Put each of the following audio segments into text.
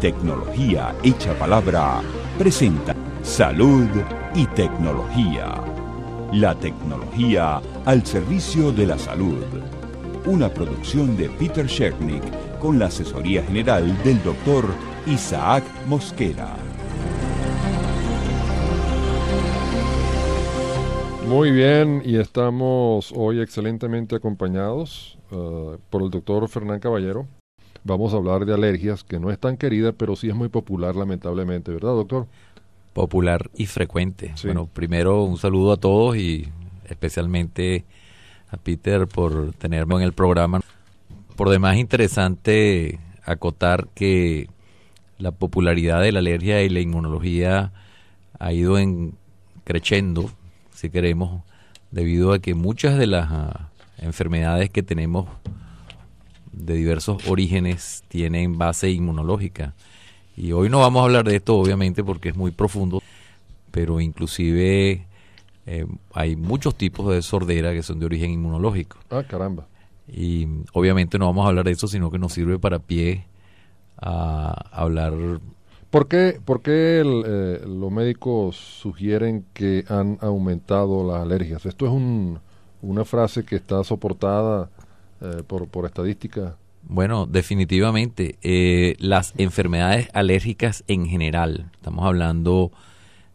Tecnología Hecha Palabra presenta Salud y Tecnología. La tecnología al servicio de la salud. Una producción de Peter Shernick con la asesoría general del doctor Isaac Mosquera. Muy bien, y estamos hoy excelentemente acompañados uh, por el doctor Fernán Caballero. Vamos a hablar de alergias, que no es tan querida, pero sí es muy popular, lamentablemente, ¿verdad, doctor? Popular y frecuente. Bueno, primero un saludo a todos y especialmente a Peter por tenerme en el programa. Por demás, interesante acotar que la popularidad de la alergia y la inmunología ha ido en creciendo si queremos, debido a que muchas de las ah, enfermedades que tenemos de diversos orígenes tienen base inmunológica. Y hoy no vamos a hablar de esto, obviamente, porque es muy profundo, pero inclusive eh, hay muchos tipos de sordera que son de origen inmunológico. Ah, caramba. Y obviamente no vamos a hablar de eso, sino que nos sirve para pie a hablar ¿Por qué, por qué eh, los médicos sugieren que han aumentado las alergias? Esto es un, una frase que está soportada eh, por, estadística. Bueno, definitivamente. Eh, las enfermedades alérgicas en general, estamos hablando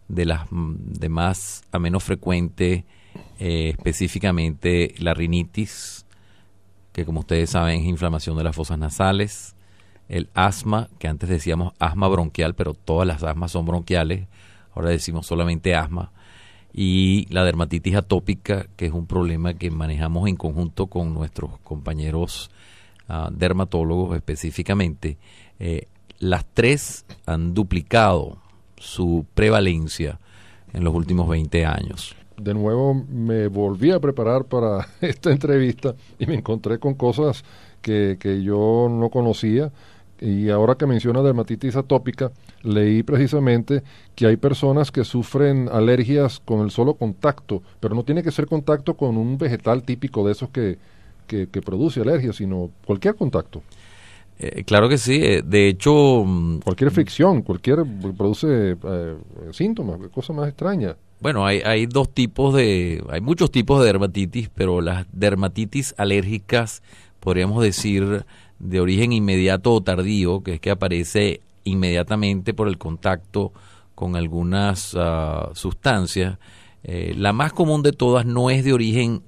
de las de más a menos frecuente, específicamente la rinitis, que como ustedes saben es inflamación de las fosas nasales, el asma, que antes decíamos asma bronquial, pero todas las asmas son bronquiales, ahora decimos solamente asma, y la dermatitis atópica, que es un problema que manejamos en conjunto con nuestros compañeros ah, dermatólogos específicamente. Eh, las tres han duplicado su prevalencia en los últimos 20 años. De nuevo me volví a preparar para esta entrevista y me encontré con cosas que, que yo no conocía y ahora que menciona dermatitis atópica, leí precisamente que hay personas que sufren alergias con el solo contacto, pero no tiene que ser contacto con un vegetal típico de esos que, que, produce alergia, sino cualquier contacto. Eh, claro que sí, eh, de hecho... Mm, cualquier fricción, cualquier produce eh, síntomas, cosa más extraña. Bueno, hay, hay dos tipos de, hay muchos tipos de dermatitis, pero las dermatitis alérgicas, podríamos decir, de origen inmediato o tardío, que es que aparece inmediatamente por el contacto con algunas ah, sustancias. Eh, la más común de todas no es de origen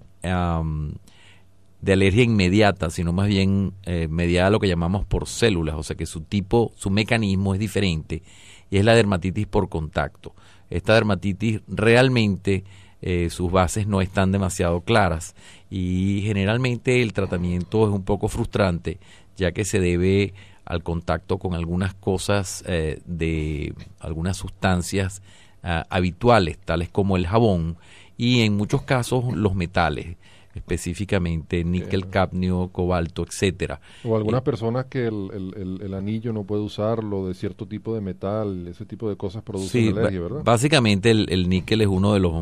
de alergia inmediata, sino más bien eh, mediada a lo que llamamos por células, o sea que su tipo, su mecanismo es diferente y es la dermatitis por contacto. Esta dermatitis realmente eh, sus bases no están demasiado claras y generalmente el tratamiento es un poco frustrante ya que se debe al contacto con algunas cosas eh, de algunas sustancias ah, habituales, tales como el jabón y en muchos casos los metales específicamente níquel, cadmio, cobalto, etcétera. O algunas eh, personas que el, el, anillo no puede usarlo de cierto tipo de metal, ese tipo de cosas producen alergia, ¿verdad? Básicamente el, níquel es uno de los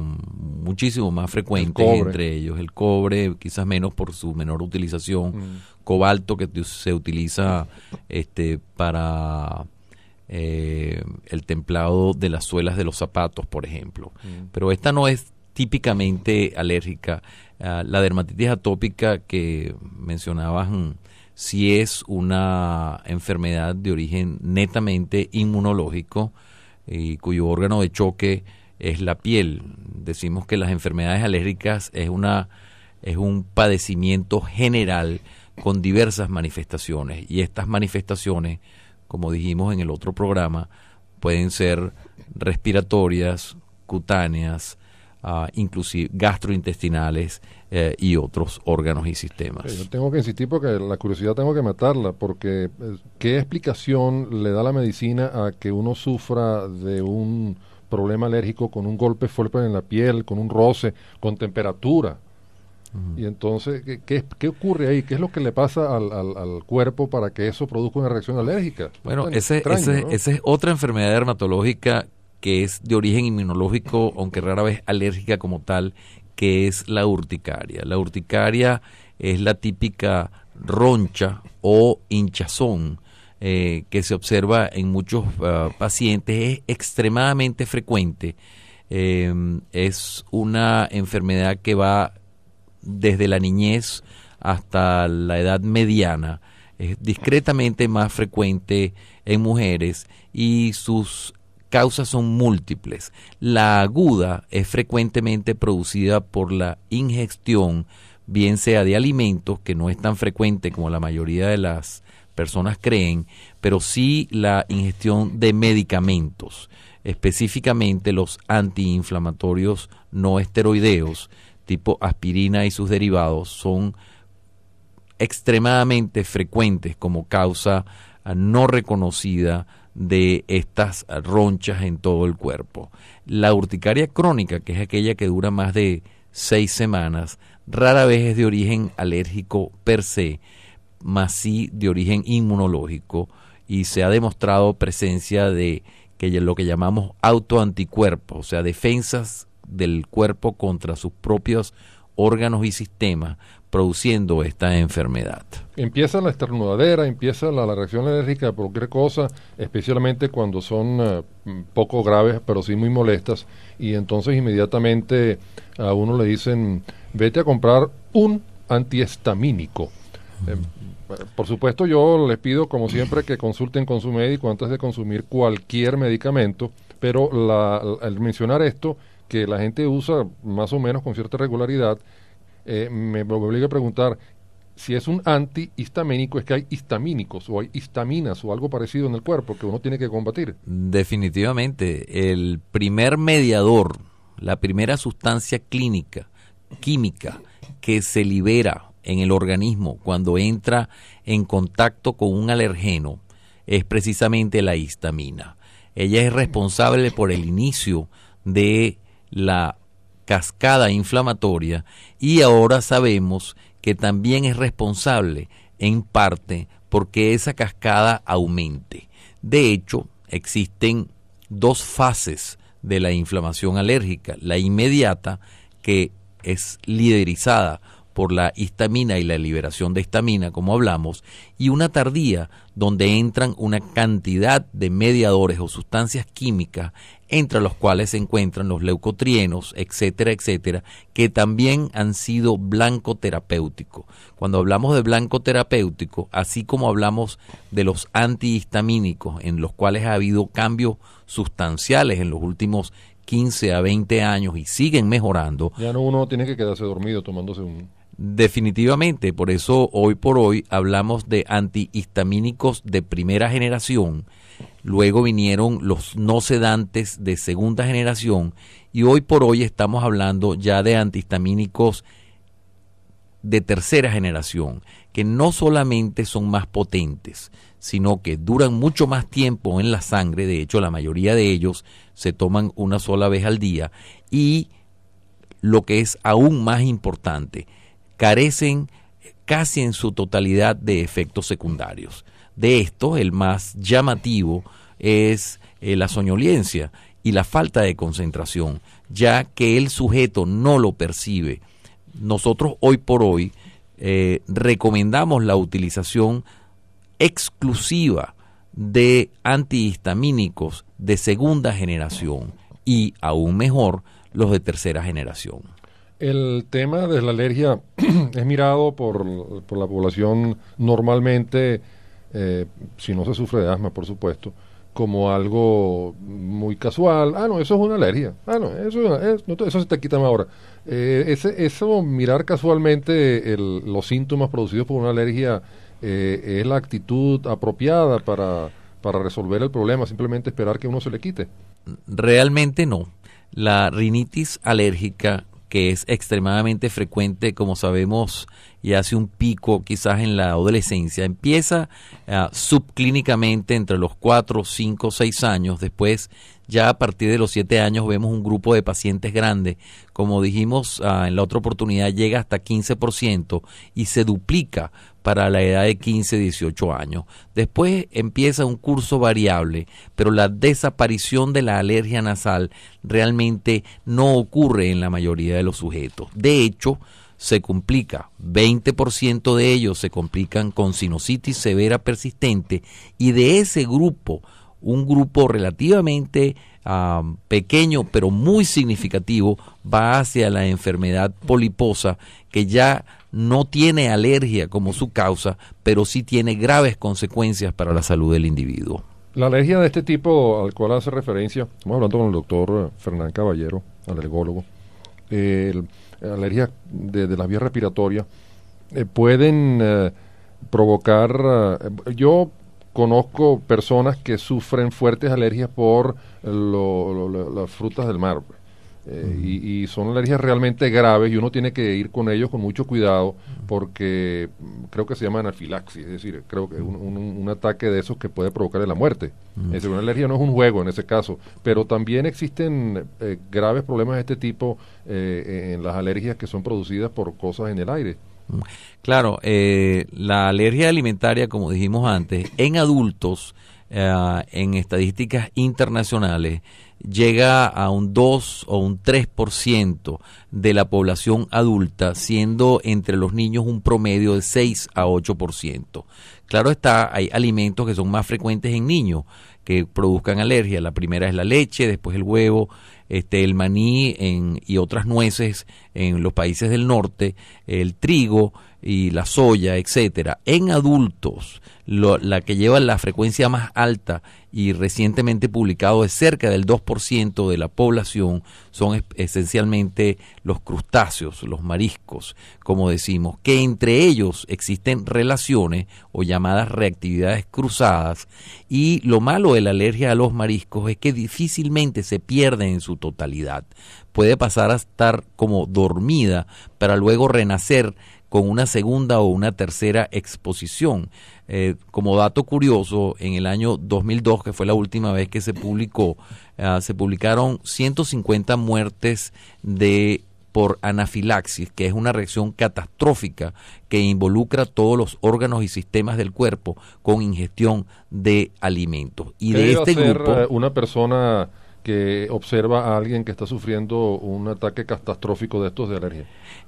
muchísimo más frecuentes entre ellos. El cobre, quizás menos por su menor utilización. Mm. Cobalto, que se utiliza este para eh, el templado de las suelas de los zapatos, por ejemplo. Mm. Pero esta no es típicamente alérgica Ah, la dermatitis atópica que mencionabas, mm, si es una enfermedad de origen netamente inmunológico y cuyo órgano de choque es la piel. Decimos que las enfermedades alérgicas es una es un padecimiento general con diversas manifestaciones y estas manifestaciones, como dijimos en el otro programa, pueden ser respiratorias, cutáneas, uh, inclusive gastrointestinales eh, y otros órganos y sistemas. yo tengo que insistir porque la curiosidad tengo que matarla, porque eh, ¿qué explicación le da la medicina a que uno sufra de un problema alérgico con un golpe fuerte en la piel, con un roce, con temperatura? Y entonces, ¿qué, ¿qué, ocurre ahí? ¿Qué es lo que le pasa al, al, cuerpo para que eso produzca una reacción alérgica? Bueno, ese, ese, esa es otra enfermedad dermatológica que es de origen inmunológico, aunque rara vez alérgica como tal, que es la urticaria. La urticaria es la típica roncha o hinchazón eh, que se observa en muchos ah, pacientes es extremadamente frecuente. Em, es una enfermedad que va desde la niñez hasta la edad mediana. Es discretamente más frecuente en mujeres y sus causas son múltiples. La aguda es frecuentemente producida por la ingestión, bien sea de alimentos, que no es tan frecuente como la mayoría de las personas creen, pero sí la ingestión de medicamentos, específicamente los antiinflamatorios no esteroideos, tipo aspirina y sus derivados, son extremadamente frecuentes como causa no reconocida de estas ronchas en todo el cuerpo. La urticaria crónica, que es aquella que dura más de seis semanas, rara vez es de origen alérgico per se, más sí de origen inmunológico y se ha demostrado presencia de que lo que llamamos autoanticuerpos, o sea, defensas del cuerpo contra sus propios órganos y sistemas produciendo esta enfermedad. Empieza la esternudadera, empieza la, reacción alérgica por cualquier cosa, especialmente cuando son eh, poco graves, pero sí muy molestas, y entonces inmediatamente a uno le dicen, vete a comprar un antihistamínico. Eh, por supuesto, yo les pido, como siempre, que consulten con su médico antes de consumir cualquier medicamento, pero al mencionar esto, que la gente usa más o menos con cierta regularidad, eh, me obliga a preguntar si es un antihistamínico, es que hay histamínicos o hay histaminas o algo parecido en el cuerpo que uno tiene que combatir. Definitivamente, el primer mediador, la primera sustancia clínica, química, que se libera en el organismo cuando entra en contacto con un alergeno es precisamente la histamina. Ella es responsable por el inicio de la cascada inflamatoria y ahora sabemos que también es responsable en parte porque esa cascada aumente. De hecho, existen dos fases de la inflamación alérgica. La inmediata, que es liderizada por la histamina y la liberación de histamina, como hablamos, y una tardía donde entran una cantidad de mediadores o sustancias químicas, entre los cuales se encuentran los leucotrienos, etcétera, etcétera, que también han sido blanco terapéutico. Cuando hablamos de blanco terapéutico, así como hablamos de los antihistamínicos, en los cuales ha habido cambios sustanciales en los últimos 15 a 20 años y siguen mejorando. Ya no uno tiene que quedarse dormido tomándose un Definitivamente, por eso hoy por hoy hablamos de antihistamínicos de primera generación, luego vinieron los no sedantes de segunda generación y hoy por hoy estamos hablando ya de antihistamínicos de tercera generación, que no solamente son más potentes, sino que duran mucho más tiempo en la sangre, de hecho la mayoría de ellos se toman una sola vez al día y lo que es aún más importante, carecen casi en su totalidad de efectos secundarios. De estos, el más llamativo es eh, la soñolencia y la falta de concentración, ya que el sujeto no lo percibe. Nosotros hoy por hoy eh, recomendamos la utilización exclusiva de antihistamínicos de segunda generación y aún mejor los de tercera generación. El tema de la alergia es mirado por, la población normalmente, eh, si no se sufre de asma, por supuesto, como algo muy casual. Ah, no, eso es una alergia. Ah, no, eso, es, eso se te quita ahora. Eh, ese, eso, mirar casualmente los síntomas producidos por una alergia eh, es la actitud apropiada para, para resolver el problema, simplemente esperar que uno se le quite. Realmente no. La rinitis alérgica que es extremadamente frecuente, como sabemos, y hace un pico quizás en la adolescencia. Empieza uh, subclínicamente entre los 4, 5, 6 años. Después, ya a partir de los 7 años, vemos un grupo de pacientes grandes. Como dijimos uh, en la otra oportunidad, llega hasta 15% y se duplica para la edad de 15, 18 años. Después empieza un curso variable, pero la desaparición de la alergia nasal realmente no ocurre en la mayoría de los sujetos. De hecho, se complica, 20% de ellos se complican con sinusitis severa persistente y de ese grupo, un grupo relativamente ah, pequeño pero muy significativo va hacia la enfermedad poliposa que ya no tiene alergia como su causa, pero sí tiene graves consecuencias para la salud del individuo. La alergia de este tipo al cual hace referencia, estamos hablando con el doctor Fernán Caballero, alergólogo, el, alergias de, las vías respiratorias eh, pueden eh, provocar, eh, yo conozco personas que sufren fuertes alergias por las frutas del mar. Eh, y, son alergias realmente graves y uno tiene que ir con ellos con mucho cuidado porque creo que se llama anafilaxis, es decir, creo que un, un, ataque de esos que puede provocarle la muerte. Es decir, una alergia no es un juego en ese caso, pero también existen eh, graves problemas de este tipo eh, en las alergias que son producidas por cosas en el aire. Claro, la alergia alimentaria, como dijimos antes, en adultos, en estadísticas internacionales, llega a un 2 o un 3% de la población adulta, siendo entre los niños un promedio de 6 a 8%. Claro está, hay alimentos que son más frecuentes en niños que produzcan alergia. La primera es la leche, después el huevo, este, el maní en, y otras nueces en los países del norte, el trigo y la soya, etcétera. En adultos, la que lleva la frecuencia más alta y recientemente publicado es cerca del 2% de la población son esencialmente los crustáceos, los mariscos, como decimos, que entre ellos existen relaciones o llamadas reactividades cruzadas y lo malo de la alergia a los mariscos es que difícilmente se pierde en su totalidad. Puede pasar a estar como dormida para luego renacer con una segunda o una tercera exposición. Eh, como dato curioso, en el año 2002, que fue la última vez que se publicó, ah, se publicaron 150 muertes de por anafilaxis, que es una reacción catastrófica que involucra todos los órganos y sistemas del cuerpo con ingestión de alimentos. Y de este grupo, eh, una persona que observa a alguien que está sufriendo un ataque catastrófico de estos de alergia?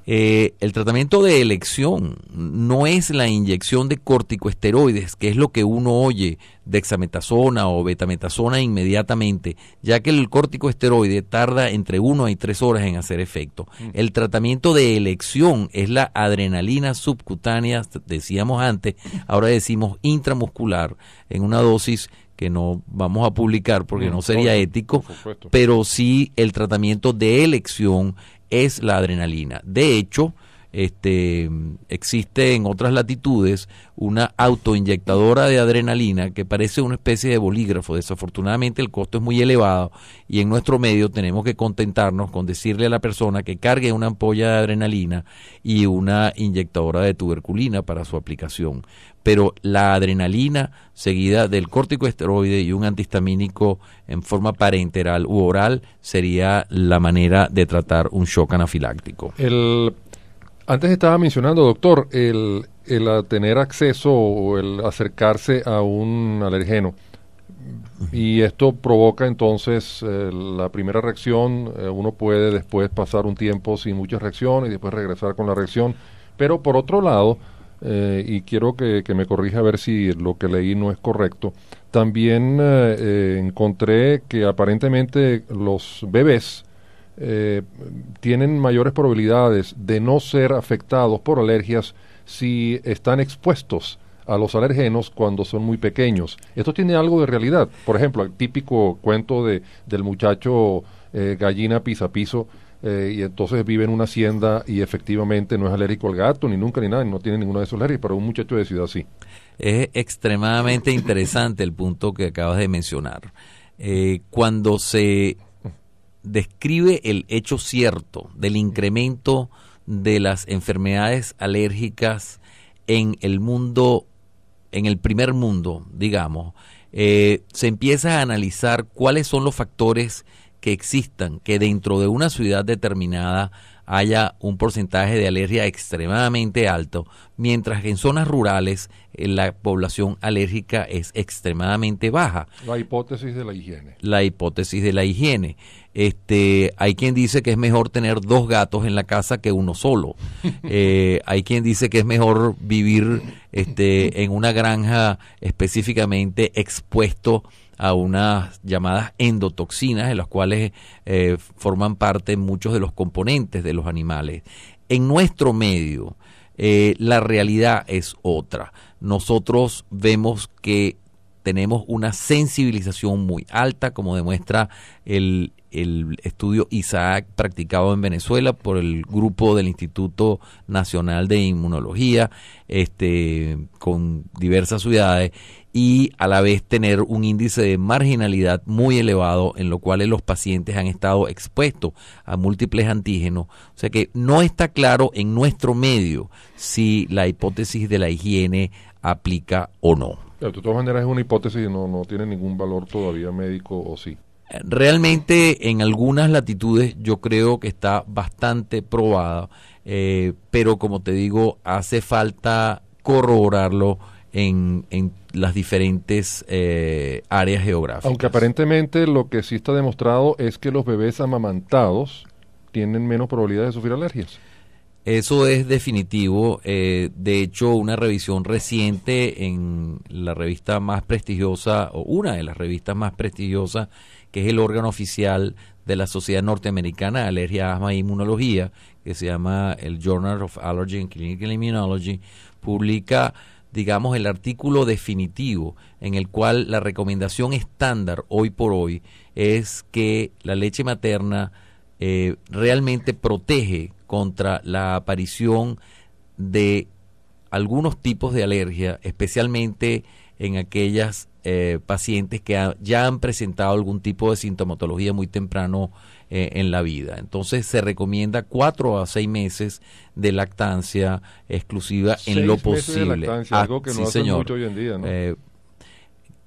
Eh, el tratamiento de elección no es la inyección de corticoesteroides, que es lo que uno oye, dexametasona o betametasona inmediatamente, ya que el corticoesteroide tarda entre 1 y 3 horas en hacer efecto. Mm. El tratamiento de elección es la adrenalina subcutánea, decíamos antes, ahora decimos intramuscular, en una dosis que no vamos a publicar porque no sería ético, pero sí el tratamiento de elección es la adrenalina. De hecho, este, existe en otras latitudes una autoinyectadora de adrenalina que parece una especie de bolígrafo. Desafortunadamente el costo es muy elevado y en nuestro medio tenemos que contentarnos con decirle a la persona que cargue una ampolla de adrenalina y una inyectadora de tuberculina para su aplicación. Pero la adrenalina seguida del corticoesteroide y un antihistamínico en forma parenteral u oral sería la manera de tratar un shock anafiláctico. El antes estaba mencionando, doctor, el, el tener acceso o el acercarse a un alergeno. Y esto provoca entonces eh, la primera reacción, eh, uno puede después pasar un tiempo sin muchas reacciones y después regresar con la reacción. Pero por otro lado, eh, y quiero que, que, me corrija a ver si lo que leí no es correcto, también encontré que aparentemente los bebés eh, tienen mayores probabilidades de no ser afectados por alergias si están expuestos a los alergenos cuando son muy pequeños. Esto tiene algo de realidad. Por ejemplo, el típico cuento de, del muchacho eh, gallina pisa piso eh, y entonces vive en una hacienda y efectivamente no es alérgico al gato, ni nunca, ni nada, no tiene ninguna de esas alergias, pero un muchacho de ciudad sí. Es extremadamente interesante el punto que acabas de mencionar. cuando se describe el hecho cierto del incremento de las enfermedades alérgicas en el mundo, en el primer mundo, digamos, eh, se empieza a analizar cuáles son los factores que existan, que dentro de una ciudad determinada haya un porcentaje de alergia extremadamente alto, mientras que en zonas rurales eh, la población alérgica es extremadamente baja. La hipótesis de la higiene. La hipótesis de la higiene. Este, hay quien dice que es mejor tener dos gatos en la casa que uno solo. Eh, hay quien dice que es mejor vivir este, en una granja específicamente expuesto a unas llamadas endotoxinas, en las cuales eh, forman parte muchos de los componentes de los animales. En nuestro medio, eh, la realidad es otra. Nosotros vemos que tenemos una sensibilización muy alta, como demuestra el, el, estudio Isaac practicado en Venezuela por el grupo del Instituto Nacional de Inmunología, este, con diversas ciudades, y a la vez tener un índice de marginalidad muy elevado, en lo cual los pacientes han estado expuestos a múltiples antígenos. O sea que no está claro en nuestro medio si la hipótesis de la higiene aplica o no. De todas maneras es una hipótesis, no, no tiene ningún valor todavía médico o sí. Realmente en algunas latitudes yo creo que está bastante probada, eh, pero como te digo, hace falta corroborarlo en, en las diferentes eh, áreas geográficas. Aunque aparentemente lo que sí está demostrado es que los bebés amamantados tienen menos probabilidad de sufrir alergias. Eso es definitivo. Eh, de hecho, una revisión reciente en la revista más prestigiosa, o una de las revistas más prestigiosas, que es el órgano oficial de la Sociedad Norteamericana de Alergia, Asma e Inmunología, que se llama el Journal of Allergy and Clinical Immunology, publica, digamos, el artículo definitivo en el cual la recomendación estándar hoy por hoy es que la leche materna eh, realmente protege contra la aparición de algunos tipos de alergia, especialmente en aquellas eh, pacientes que ya han presentado algún tipo de sintomatología muy temprano eh, en la vida. Entonces se recomienda cuatro a seis meses de lactancia exclusiva en lo posible. Ah, algo que no señor. Mucho hoy en día, ¿no? Eh,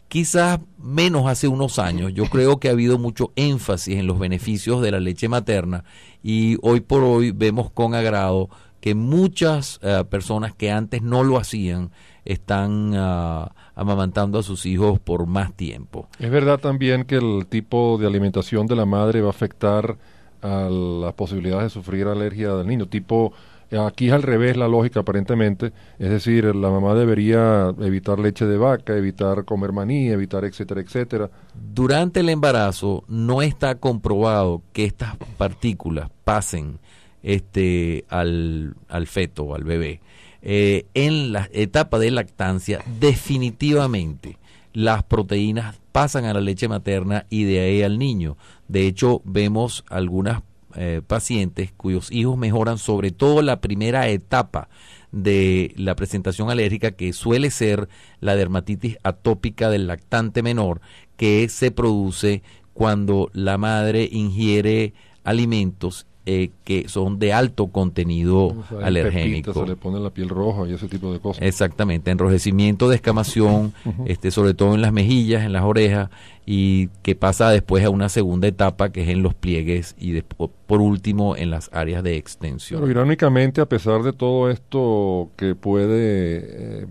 quizás menos hace unos años. Yo creo que ha habido mucho énfasis en los beneficios de la leche materna y hoy por hoy vemos con agrado que muchas eh, personas que antes no lo hacían están ah, amamantando a sus hijos por más tiempo. Es verdad también que el tipo de alimentación de la madre va a afectar a las posibilidades de sufrir alergia del niño, tipo Aquí es al revés la lógica aparentemente, es decir, la mamá debería evitar leche de vaca, evitar comer maní, evitar etcétera, etcétera. Durante el embarazo no está comprobado que estas partículas pasen este al, al feto al bebé. Eh, en la etapa de lactancia definitivamente las proteínas pasan a la leche materna y de ahí al niño. De hecho, vemos algunas eh, pacientes cuyos hijos mejoran sobre todo la primera etapa de la presentación alérgica que suele ser la dermatitis atópica del lactante menor que se produce cuando la madre ingiere alimentos eh, que son de alto contenido alergénico. se le pone la piel roja y ese tipo de cosas. Exactamente, enrojecimiento, descamación, este, sobre todo en las mejillas, en las orejas, y que pasa después a una segunda etapa que es en los pliegues y después, por último en las áreas de extensión. Pero irónicamente, a pesar de todo esto que puede eh,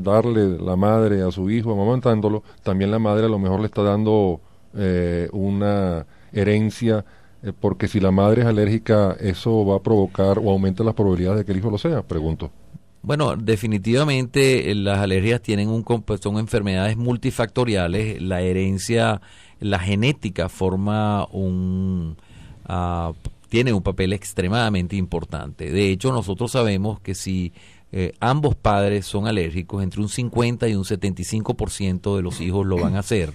darle la madre a su hijo amamantándolo, también la madre a lo mejor le está dando eh, una herencia eh, porque si la madre es alérgica, ¿eso va a provocar o aumenta las probabilidades de que el hijo lo sea? Pregunto. Bueno, definitivamente eh, las alergias tienen un son enfermedades multifactoriales. La herencia, la genética forma un uh, tiene un papel extremadamente importante. De hecho, nosotros sabemos que si eh, ambos padres son alérgicos, entre un 50 y un 75% de los hijos lo van a hacer.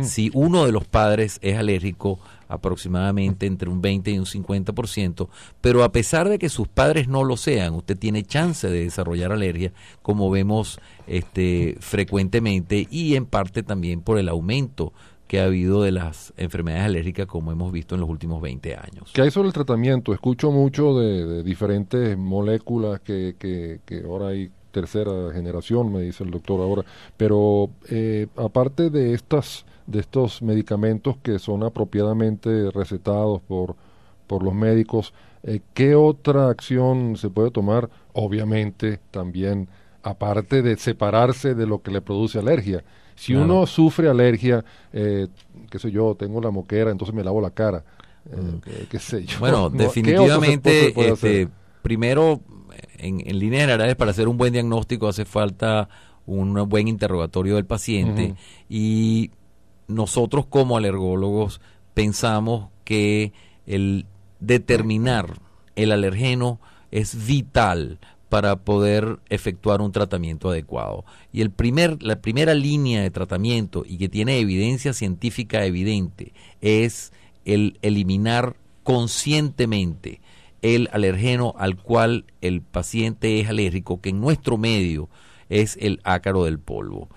Si uno de los padres es alérgico, aproximadamente entre un 20 y un 50%, pero a pesar de que sus padres no lo sean, usted tiene chance de desarrollar alergia, como vemos este, frecuentemente y en parte también por el aumento que ha habido de las enfermedades alérgicas como hemos visto en los últimos 20 años. ¿Qué hay sobre el tratamiento? Escucho mucho de, diferentes moléculas que, que, que ahora hay tercera generación, me dice el doctor ahora, pero eh, aparte de estas de estos medicamentos que son apropiadamente recetados por, por los médicos, eh, ¿qué otra acción se puede tomar? Obviamente también aparte de separarse de lo que le produce alergia. Si uno sufre alergia, eh, qué sé yo, tengo la moquera, entonces me lavo la cara. Eh, qué, sé yo. Bueno, definitivamente, este, primero, en, en líneas generales, para hacer un buen diagnóstico hace falta un buen interrogatorio del paciente y nosotros como alergólogos pensamos que el determinar el alergeno es vital para poder efectuar un tratamiento adecuado. Y el primer, la primera línea de tratamiento y que tiene evidencia científica evidente es el eliminar conscientemente el alergeno al cual el paciente es alérgico, que en nuestro medio es el ácaro del polvo.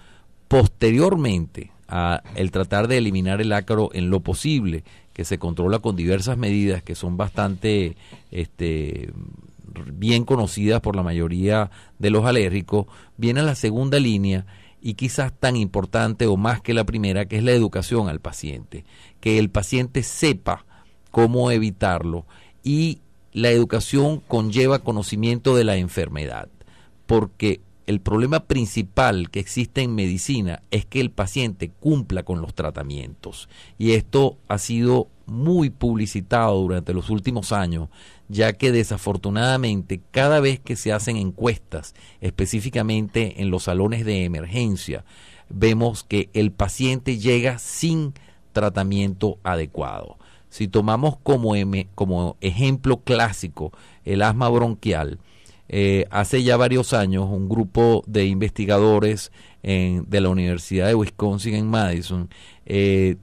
Posteriormente, a el tratar de eliminar el ácaro en lo posible, que se controla con diversas medidas que son bastante este, bien conocidas por la mayoría de los alérgicos, viene la segunda línea y quizás tan importante o más que la primera, que es la educación al paciente, que el paciente sepa cómo evitarlo y la educación conlleva conocimiento de la enfermedad, porque el problema principal que existe en medicina es que el paciente cumpla con los tratamientos. Y esto ha sido muy publicitado durante los últimos años, ya que desafortunadamente cada vez que se hacen encuestas, específicamente en los salones de emergencia, vemos que el paciente llega sin tratamiento adecuado. Si tomamos como, como ejemplo clásico el asma bronquial, eh, hace ya varios años un grupo de investigadores de la Universidad de Wisconsin en Madison eh,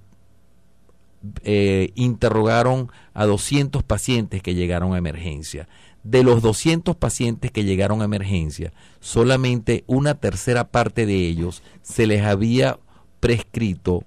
eh, interrogaron a 200 pacientes que llegaron a emergencia. De los 200 pacientes que llegaron a emergencia, solamente una tercera parte de ellos se les había prescrito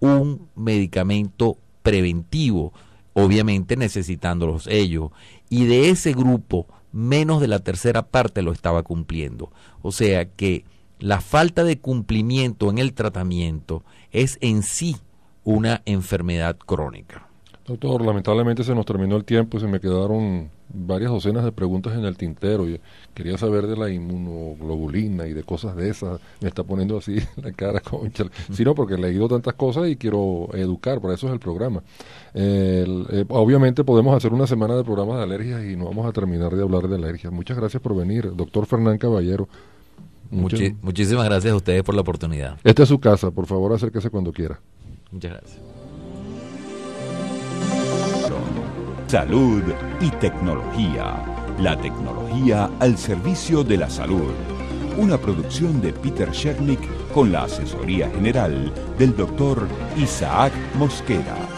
un medicamento preventivo, obviamente necesitándolos ellos. Y de ese grupo, menos de la tercera parte lo estaba cumpliendo. O sea que la falta de cumplimiento en el tratamiento es en sí una enfermedad crónica. Doctor, lamentablemente se nos terminó el tiempo se me quedaron varias docenas de preguntas en el tintero. y quería saber de la inmunoglobulina y de cosas de esas. Me está poniendo así la cara, concha. Sino porque he leído tantas cosas y quiero educar, para eso es el programa. Eh, obviamente podemos hacer una semana de programas de alergias y no vamos a terminar de hablar de alergias. Muchas gracias por venir, doctor Fernán Caballero. muchísimas gracias a ustedes por la oportunidad. Esta es su casa, por favor acérquese cuando quiera. Muchas gracias. Salud y tecnología. La tecnología al servicio de la salud. Una producción de Peter Shernick con la asesoría general del doctor Isaac Mosquera.